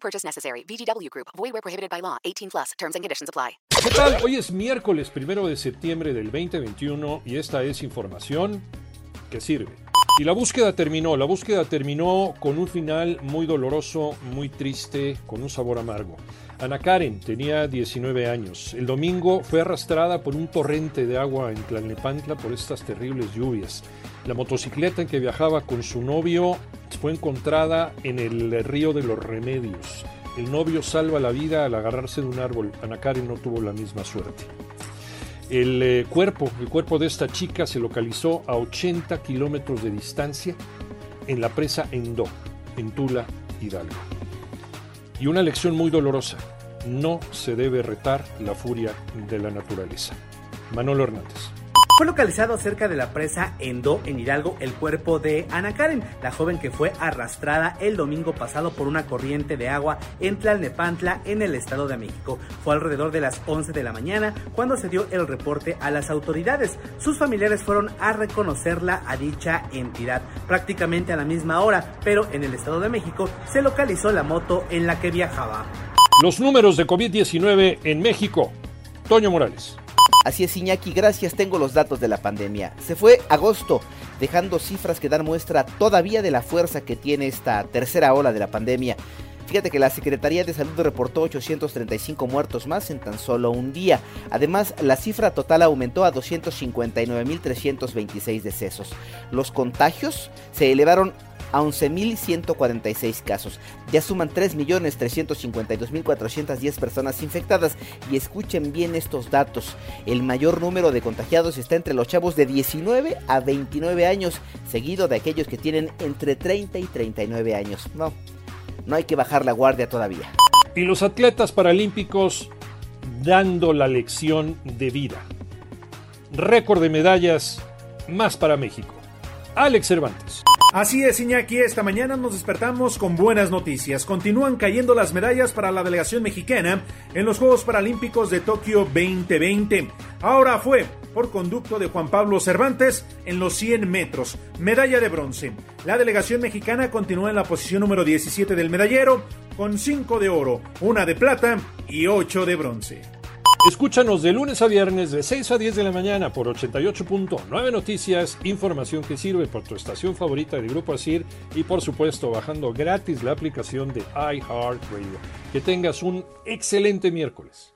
Purchase necessary. VGW Group. Void where prohibited by law. 18 plus. Terms and conditions apply. ¿Qué tal? Hoy es miércoles primero de septiembre del 2021 y esta es información que sirve. Y la búsqueda terminó, la búsqueda terminó con un final muy doloroso, muy triste, con un sabor amargo. Ana Karen tenía 19 años. El domingo fue arrastrada por un torrente de agua en Tlalnepantla por estas terribles lluvias. La motocicleta en que viajaba con su novio fue encontrada en el río de los Remedios. El novio salva la vida al agarrarse de un árbol. Ana Karen no tuvo la misma suerte. El eh, cuerpo, el cuerpo de esta chica se localizó a 80 kilómetros de distancia en la presa Endó, en Tula, Hidalgo. Y una lección muy dolorosa, no se debe retar la furia de la naturaleza. Manolo Hernández. Fue localizado cerca de la presa Endo, en Hidalgo, el cuerpo de Ana Karen, la joven que fue arrastrada el domingo pasado por una corriente de agua en Tlalnepantla, en el Estado de México. Fue alrededor de las 11 de la mañana cuando se dio el reporte a las autoridades. Sus familiares fueron a reconocerla a dicha entidad prácticamente a la misma hora, pero en el Estado de México se localizó la moto en la que viajaba. Los números de COVID-19 en México. Toño Morales. Así es, Iñaki, gracias, tengo los datos de la pandemia. Se fue agosto, dejando cifras que dan muestra todavía de la fuerza que tiene esta tercera ola de la pandemia. Fíjate que la Secretaría de Salud reportó 835 muertos más en tan solo un día. Además, la cifra total aumentó a 259.326 decesos. Los contagios se elevaron a 11.146 casos. Ya suman 3.352.410 personas infectadas. Y escuchen bien estos datos. El mayor número de contagiados está entre los chavos de 19 a 29 años, seguido de aquellos que tienen entre 30 y 39 años. No, no hay que bajar la guardia todavía. Y los atletas paralímpicos dando la lección de vida. Récord de medallas más para México. Alex Cervantes. Así es, Iñaki, esta mañana nos despertamos con buenas noticias. Continúan cayendo las medallas para la delegación mexicana en los Juegos Paralímpicos de Tokio 2020. Ahora fue por conducto de Juan Pablo Cervantes en los 100 metros, medalla de bronce. La delegación mexicana continúa en la posición número 17 del medallero con 5 de oro, una de plata y 8 de bronce. Escúchanos de lunes a viernes de 6 a 10 de la mañana por 88.9 Noticias, información que sirve por tu estación favorita del Grupo Asir y por supuesto bajando gratis la aplicación de iHeartRadio. Que tengas un excelente miércoles.